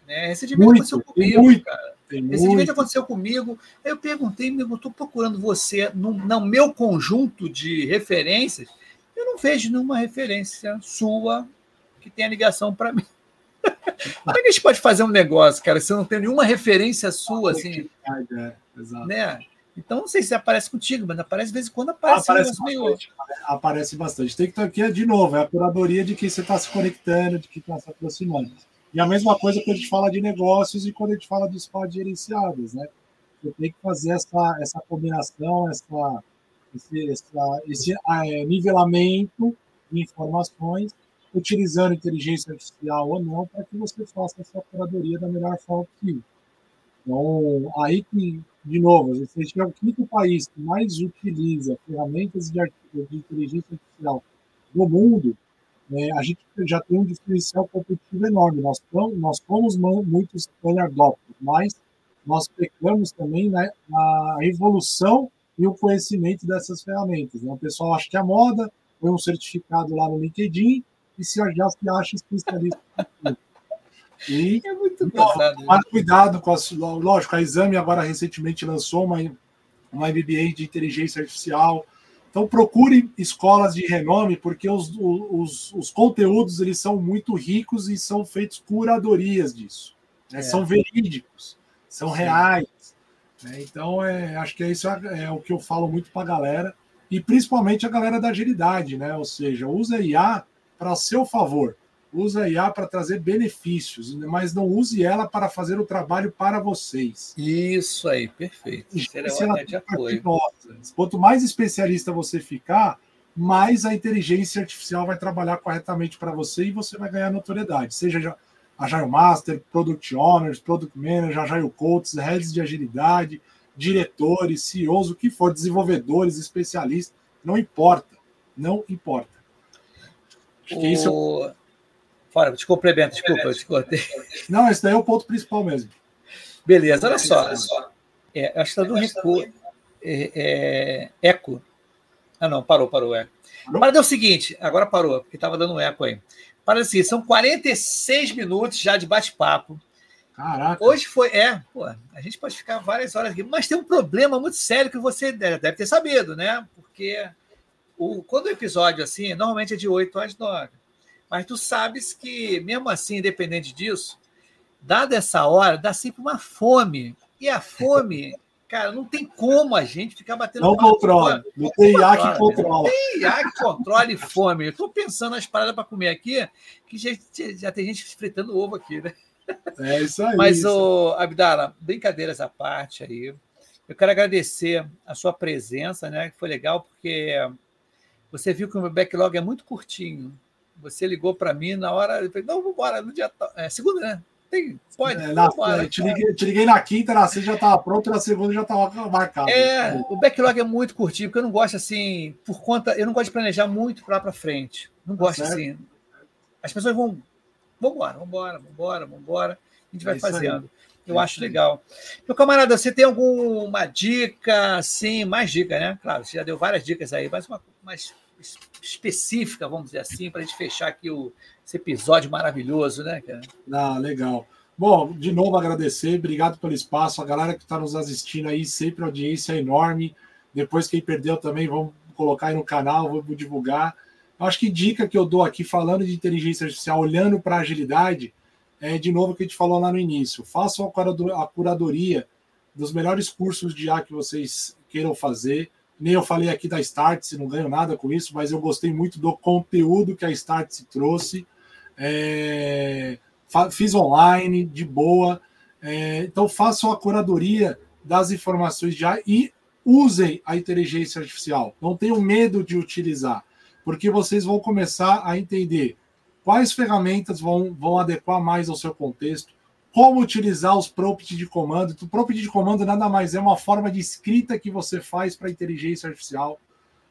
né? Recentemente muito, aconteceu comigo, muito, cara. Recentemente muito. aconteceu comigo. Aí eu perguntei, eu estou procurando você no, no meu conjunto de referências. Eu não vejo nenhuma referência sua que tenha ligação para mim. Como é que a gente pode fazer um negócio, cara, se eu não tenho nenhuma referência sua, assim? É, né? Então, não sei se aparece contigo, mas aparece de vez em quando aparece. Aparece bastante. Aparece bastante. Tem que estar aqui, de novo, é a curadoria de quem você está se conectando, de quem está se aproximando. E a mesma coisa quando a gente fala de negócios e quando a gente fala de squads gerenciados, né? Você tem que fazer essa, essa combinação, essa, esse, essa, esse é, nivelamento de informações, utilizando inteligência artificial ou não, para que você faça essa curadoria da melhor forma possível. Então, aí que de novo, a gente é o quinto país que mais utiliza ferramentas de, de inteligência artificial no mundo, é, a gente já tem um diferencial competitivo enorme. Nós, nós somos muitos adopters, mas nós pecamos também né, na evolução e o conhecimento dessas ferramentas. Né? O pessoal acha que é moda, põe um certificado lá no LinkedIn e se já se acha especialista. E é muito tomar né? cuidado com as. Lógico, a Exame agora recentemente lançou uma, uma MBA de inteligência artificial. Então procure escolas de renome, porque os, os, os conteúdos eles são muito ricos e são feitos curadorias disso. Né? É. São verídicos, são Sim. reais. Né? Então, é, acho que é isso é, é o que eu falo muito para a galera, e principalmente a galera da agilidade, né? Ou seja, usa IA para seu favor usa a IA para trazer benefícios, mas não use ela para fazer o trabalho para vocês. Isso aí, perfeito. Isso é de apoio. Quanto mais especialista você ficar, mais a inteligência artificial vai trabalhar corretamente para você e você vai ganhar notoriedade. Seja Agile Master, Product Owners, Product Manager, Agile Coaches, Heads de Agilidade, diretores, CEOs, o que for, desenvolvedores, especialistas, não importa. Não importa. Acho que o... isso Fora, te complemento, desculpa, eu te cortei. Não, esse daí é o ponto principal mesmo. Beleza, olha só. É, acho que está do recuo. É, é, eco. Ah, não, parou, parou, eco. Parou? é o seguinte, agora parou, porque estava dando um eco aí. Para assim, são 46 minutos já de bate-papo. Caraca. Hoje foi. É, pô, a gente pode ficar várias horas aqui, mas tem um problema muito sério que você deve ter sabido, né? Porque o, quando o episódio assim, normalmente é de 8 às 9. Mas tu sabes que, mesmo assim, independente disso, dada essa hora, dá sempre uma fome. E a fome, cara, não tem como a gente ficar batendo. Não controla. Não tem IA que controla. Não tem IA que controle fome. Eu estou pensando nas paradas para comer aqui, que já, já tem gente fritando ovo aqui, né? É isso aí. Mas, ô, Abdala, brincadeiras à parte aí. Eu quero agradecer a sua presença, né? Que foi legal, porque você viu que o meu backlog é muito curtinho. Você ligou para mim na hora. Eu falei, não, vamos embora, no dia. É segunda, né? Tem, pode. É, na, embora, te, liguei, te, liguei, na quinta, na sexta já estava pronto, na segunda já estava marcado. É, o backlog é muito curtinho, porque eu não gosto assim, por conta. Eu não gosto de planejar muito para para frente. Não tá gosto assim. As pessoas vão. Vambora, vambora, vambora, vambora. A gente vai é fazendo. Aí. Eu acho legal. Meu camarada, você tem alguma dica, sim, mais dica, né? Claro, você já deu várias dicas aí, mas uma mais específica, vamos dizer assim, para a gente fechar aqui o, esse episódio maravilhoso, né, cara? Ah, legal. Bom, de novo agradecer, obrigado pelo espaço, a galera que está nos assistindo aí, sempre audiência enorme. Depois, quem perdeu também, vamos colocar aí no canal, vamos divulgar. Eu acho que dica que eu dou aqui, falando de inteligência artificial, olhando para agilidade, é de novo o que a gente falou lá no início. Façam a curadoria dos melhores cursos de IA que vocês queiram fazer nem eu falei aqui da Startse, não ganho nada com isso, mas eu gostei muito do conteúdo que a Startse trouxe. É, fiz online, de boa. É, então façam a curadoria das informações já e usem a inteligência artificial. Não tenham medo de utilizar, porque vocês vão começar a entender quais ferramentas vão, vão adequar mais ao seu contexto, como utilizar os prompts de comando. O prompt de comando nada mais é uma forma de escrita que você faz para inteligência artificial.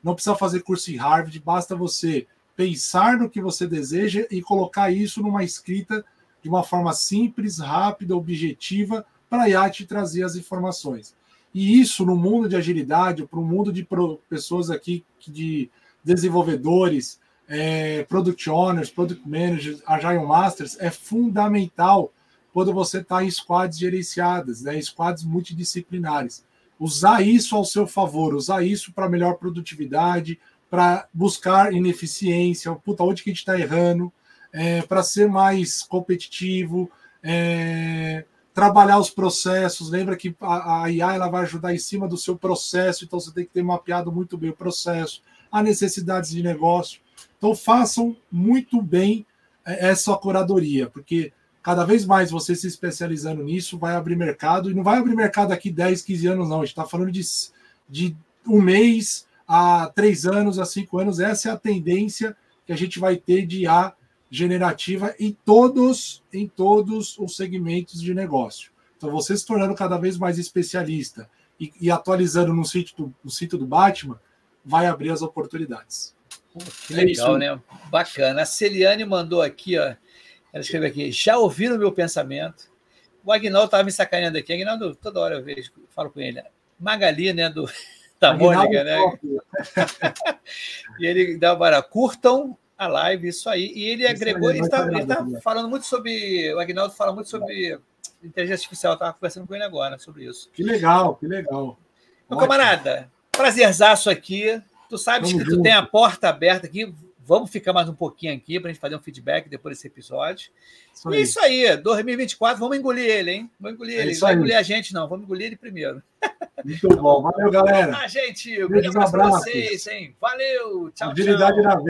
Não precisa fazer curso em Harvard, basta você pensar no que você deseja e colocar isso numa escrita de uma forma simples, rápida, objetiva, para a IA te trazer as informações. E isso no mundo de agilidade, para o mundo de pessoas aqui, de desenvolvedores, é, product owners, product managers, agile masters, é fundamental quando você está em squads gerenciadas, né, squads multidisciplinares. Usar isso ao seu favor, usar isso para melhor produtividade, para buscar ineficiência, puta, onde que a gente está errando, é, para ser mais competitivo, é, trabalhar os processos. Lembra que a, a IA ela vai ajudar em cima do seu processo, então você tem que ter mapeado muito bem o processo, as necessidades de negócio. Então façam muito bem é, essa curadoria, porque cada vez mais você se especializando nisso, vai abrir mercado, e não vai abrir mercado daqui 10, 15 anos, não. A gente está falando de, de um mês a três anos, a cinco anos. Essa é a tendência que a gente vai ter de IA generativa em todos, em todos os segmentos de negócio. Então, você se tornando cada vez mais especialista e, e atualizando no sítio, do, no sítio do Batman, vai abrir as oportunidades. Que legal, é né? Bacana. A Celiane mandou aqui, ó. Ela escreveu aqui: já ouviram o meu pensamento? O Agnaldo estava me sacaneando aqui. Agnaldo, toda hora eu vejo, falo com ele. Magali, né? Do, da Mônica, né? e ele dá para curtam a live, isso aí. E ele agregou, ele está tá falando muito sobre. O Agnaldo fala muito sobre inteligência artificial, estava conversando com ele agora sobre isso. Que legal, que legal. Meu camarada, prazerzaço aqui. Tu sabes Vamos que junto. tu tem a porta aberta aqui. Vamos ficar mais um pouquinho aqui para a gente fazer um feedback depois desse episódio. Isso e é isso aí, 2024, vamos engolir ele, hein? Vamos engolir é ele. Não vai engolir a gente, não. Vamos engolir ele primeiro. Muito bom. Valeu, galera. Ah, gente, um grande abraço para vocês, hein? Valeu. Tchau, Agilidade tchau. na veia.